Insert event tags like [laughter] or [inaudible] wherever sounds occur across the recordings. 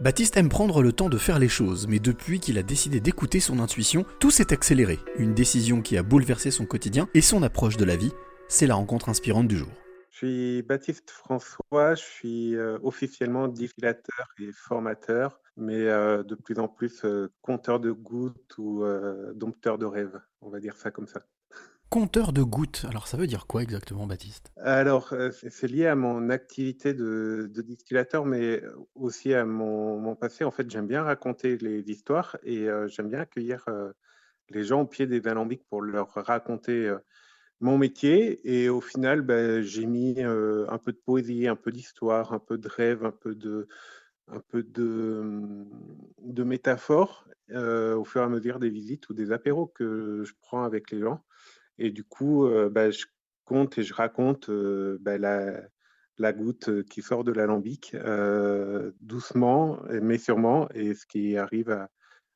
Baptiste aime prendre le temps de faire les choses, mais depuis qu'il a décidé d'écouter son intuition, tout s'est accéléré. Une décision qui a bouleversé son quotidien et son approche de la vie. C'est la rencontre inspirante du jour. Je suis Baptiste François, je suis euh, officiellement distillateur et formateur, mais euh, de plus en plus euh, compteur de gouttes ou dompteur de rêves, on va dire ça comme ça. Compteur de gouttes, alors ça veut dire quoi exactement, Baptiste? Alors, euh, c'est lié à mon activité de, distillateur, mais aussi à mon, passé. En fait, j'aime bien raconter les histoires et euh, j'aime bien accueillir euh, les gens au pied des alambics pour leur raconter mon métier. Et au final, ben, j'ai mis un peu de poésie, un peu d'histoire, un peu de rêve, un peu de, un de, de métaphore au fur et à mesure des visites ou des apéros que je prends avec les gens. Et du coup, bah, je compte et je raconte bah, la, goutte qui sort de l'alambic doucement, mais sûrement, et ce qui arrive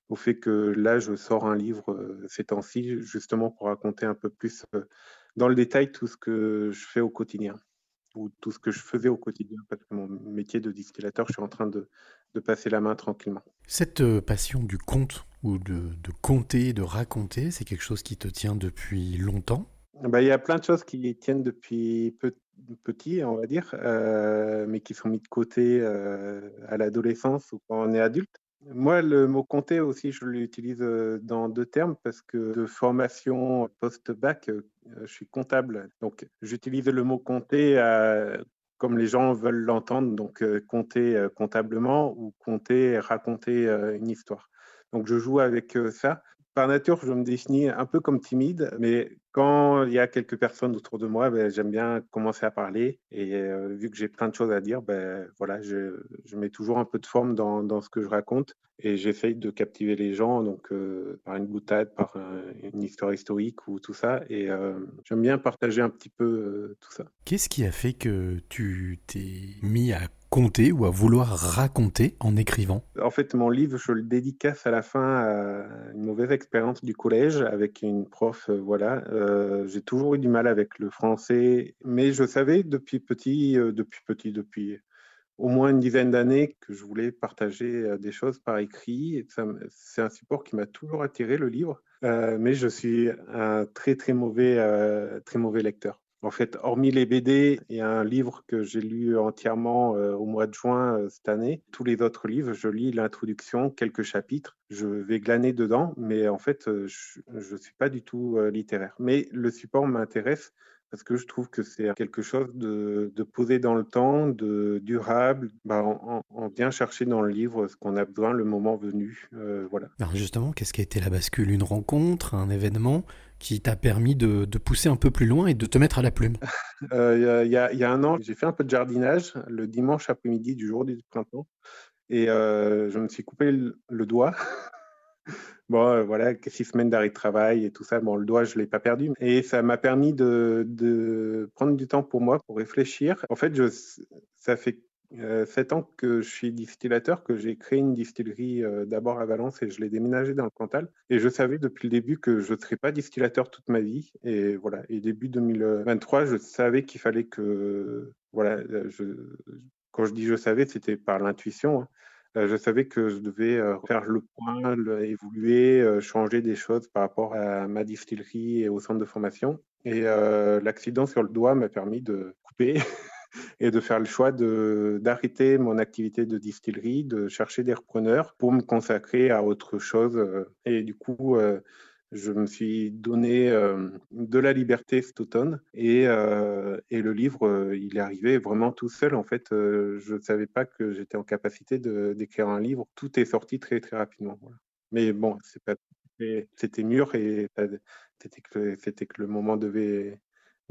au fait que là, je sors un livre ces temps-ci, justement pour raconter un peu plus dans le détail tout ce que je fais au quotidien ou tout ce que je faisais au quotidien, parce que mon métier de distillateur, je suis en train de, passer la main tranquillement. Cette passion du conte ou de, de compter, de raconter, c'est quelque chose qui te tient depuis longtemps? Bah, Il y a plein de choses qui tiennent depuis petit, on va dire, euh, mais qui sont mis de côté euh, à l'adolescence ou quand on est adulte. Moi, le mot compter aussi, je l'utilise euh, dans deux termes parce que de formation post-bac, je suis comptable. Donc, j'utilise le mot compter comme les gens veulent l'entendre, donc compter comptablement ou compter, raconter une histoire. Donc je joue avec ça. Par nature, je me définis un peu comme timide, mais quand il y a quelques personnes autour de moi, ben, j'aime bien commencer à parler. Et vu que j'ai plein de choses à dire, ben, voilà, je, mets toujours un peu de forme dans, ce que je raconte et j'essaye de captiver les gens donc par une boutade, par une histoire historique ou tout ça. Et j'aime bien partager un petit peu tout ça. Qu'est-ce qui a fait que tu t'es mis à compter ou à vouloir raconter en écrivant En fait, mon livre, je le dédicace à la fin à une mauvaise expérience du collège avec une prof. Euh, voilà, euh, j'ai toujours eu du mal avec le français, mais je savais depuis petit, euh, depuis petit, depuis au moins une dizaine d'années que je voulais partager des choses par écrit. C'est un support qui m'a toujours attiré, le livre, mais je suis un très très mauvais, très mauvais lecteur. En fait, hormis les BD, a un livre que j'ai lu entièrement euh, au mois de juin euh, cette année. Tous les autres livres, je lis l'introduction, quelques chapitres, je vais glaner dedans, mais en fait, euh, je ne suis pas du tout littéraire. Mais le support m'intéresse parce que je trouve que c'est quelque chose de, posé dans le temps, de durable. Bah, on, vient chercher dans le livre ce qu'on a besoin le moment venu. voilà. Alors justement, qu'est-ce qui a été la bascule? Une rencontre, un événement? Qui t'a permis de, pousser un peu plus loin et de te mettre à la plume [laughs] euh, Il y, a un an, j'ai fait un peu de jardinage le dimanche après-midi du jour du printemps et euh, je me suis coupé le, doigt. [laughs] bon, euh, voilà, six semaines d'arrêt de travail et tout ça. Bon, le doigt, je ne l'ai pas perdu. Et ça m'a permis de, prendre du temps pour moi, pour réfléchir. En fait, je, ça fait sept ans que je suis distillateur, que j'ai créé une distillerie euh, d'abord à Valence et je l'ai déménagé dans le Cantal. Et je savais depuis le début que je ne serais pas distillateur toute ma vie. Et voilà. Et début 2023, je savais qu'il fallait que, voilà, euh, quand je dis je savais, c'était par l'intuition. Hein. je savais que je devais faire le point, évoluer, changer des choses par rapport à ma distillerie et au centre de formation. Et l'accident sur le doigt m'a permis de couper [laughs] et de faire le choix d'arrêter mon activité de distillerie, de chercher des repreneurs pour me consacrer à autre chose. Euh, et du coup, euh, je me suis donné euh, de la liberté cet automne et, et le livre, il est arrivé vraiment tout seul. En fait, je ne savais pas que j'étais en capacité d'écrire un livre. Tout est sorti très, très rapidement. Mais bon, c'était mûr et c'était que, que le moment devait,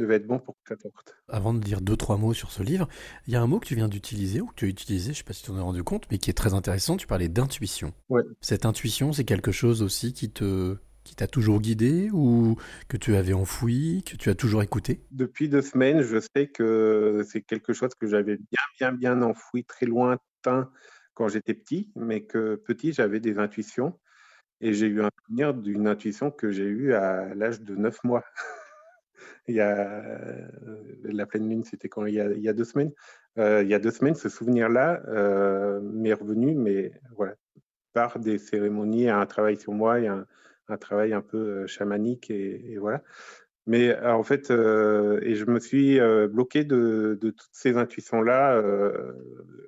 devait être bon pour que ça porte. Avant de dire deux, trois mots sur ce livre, il y a un mot que tu viens d'utiliser ou que tu as utilisé, je ne sais pas si tu en as rendu compte, mais qui est très intéressant. Tu parlais d'intuition. Ouais. Cette intuition, c'est quelque chose aussi qui te qui t'a toujours guidé ou que tu avais enfoui, que tu as toujours écouté? Depuis deux semaines, je sais que c'est quelque chose que j'avais bien, bien, bien enfoui, très lointain quand j'étais petit, mais que petit, j'avais des intuitions. Et j'ai eu un souvenir d'une intuition que j'ai eue à l'âge de neuf mois. [laughs] il y a la pleine lune, c'était quand il y, a, il y a, deux semaines. il y a deux semaines, ce souvenir-là m'est revenu, mais voilà, par des cérémonies, un travail sur moi et un, un travail un peu chamanique et, et voilà. Mais en fait, et je me suis bloqué de, de, toutes ces intuitions-là,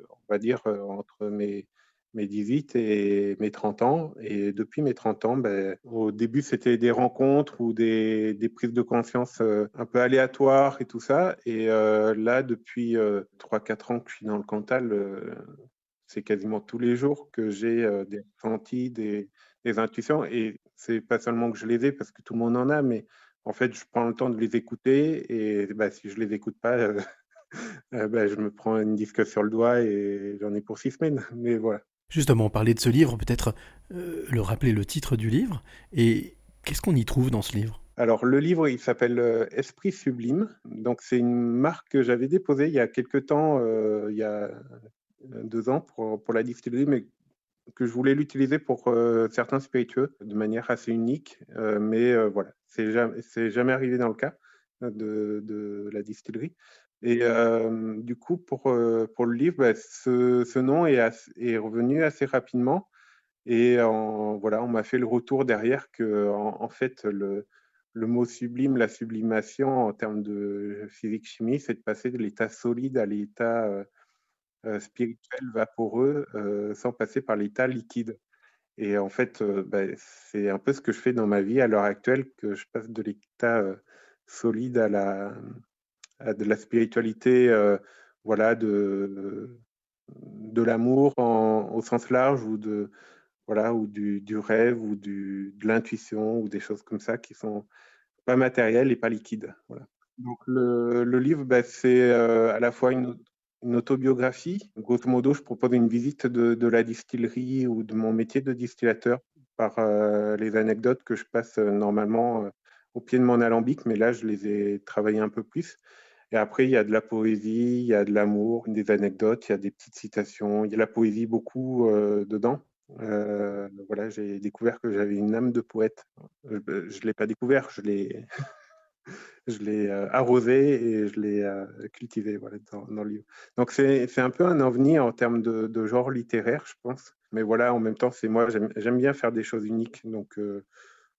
on va dire, entre mes, mes 18 et mes 30 ans. Et depuis mes 30 ans, ben, au début, c'était des rencontres ou des, des, prises de conscience un peu aléatoires et tout ça. Et là, depuis 3-4 ans que je suis dans le Cantal, c'est quasiment tous les jours que j'ai des ressentis, des, des intuitions. Et c'est pas seulement que je les ai parce que tout le monde en a, mais en fait, je prends le temps de les écouter et bah, si je les écoute pas, euh, [laughs] euh, bah, je me prends une disque sur le doigt et j'en ai pour six semaines. [laughs] Mais voilà. Justement, parler de ce livre, peut-être euh, le rappeler le titre du livre et qu'est-ce qu'on y trouve dans ce livre? Alors, le livre, il s'appelle Esprit Sublime. Donc, c'est une marque que j'avais déposée il y a quelques temps, il y a deux ans, pour, pour la distillerie, mais que je voulais l'utiliser pour euh, certains spiritueux de manière assez unique, euh, mais euh, voilà, c'est jamais, jamais arrivé dans le cas de la distillerie. Et du coup, pour, pour le livre, bah, ce, ce, nom est, est, revenu assez rapidement. Et voilà, on m'a fait le retour derrière que, en, fait, le, le, mot sublime, la sublimation en termes de physique-chimie, c'est de passer de l'état solide à l'état euh, spirituel, vaporeux, euh, sans passer par l'état liquide. Et en fait, euh, bah, c'est un peu ce que je fais dans ma vie à l'heure actuelle, que je passe de l'état solide à la, de la spiritualité, voilà, de, de l'amour au sens large ou de voilà ou du, du rêve ou du, de l'intuition ou des choses comme ça qui sont pas matérielles et pas liquides. Voilà. Donc le, le livre, bah, c'est à la fois une, une autobiographie. Grosso modo, je propose une visite de, la distillerie ou de mon métier de distillateur par euh, les anecdotes que je passe euh, normalement euh, au pied de mon alambic, mais là, je les ai travaillées un peu plus. Et après, il y a de la poésie, il y a de l'amour, des anecdotes, il y a des petites citations, il y a la poésie beaucoup dedans. voilà, j'ai découvert que j'avais une âme de poète. Je ne l'ai pas découvert, je l'ai [laughs] je l'ai euh, arrosé et je l'ai euh, cultivé voilà, dans, le livre. Donc c'est un peu un ovni en termes de, genre littéraire, je pense. Mais voilà, en même temps, c'est moi, j'aime bien faire des choses uniques. Donc euh,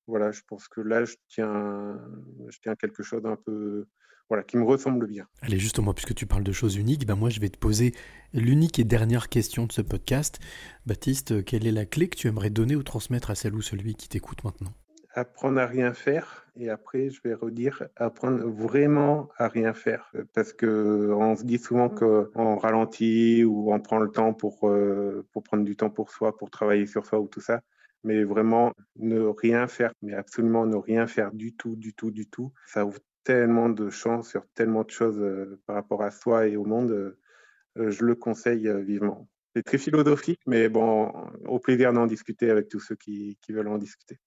voilà, je pense que là, je tiens, je tiens quelque chose d'un peu voilà, qui me ressemble bien. Allez, justement, puisque tu parles de choses uniques, ben moi je vais te poser l'unique et dernière question de ce podcast. Baptiste, quelle est la clé que tu aimerais donner ou transmettre à celle ou celui qui t'écoute maintenant? Apprendre à rien faire et après je vais redire apprendre vraiment à rien faire parce que on se dit souvent mmh. qu'on ralentit ou on prend le temps pour euh, pour prendre du temps pour soi pour travailler sur soi ou tout ça mais vraiment ne rien faire mais absolument ne rien faire du tout du tout du tout ça ouvre tellement de chances sur tellement de choses euh, par rapport à soi et au monde euh, je le conseille vivement. C'est très philosophique mais bon au plaisir d'en discuter avec tous ceux qui veulent en discuter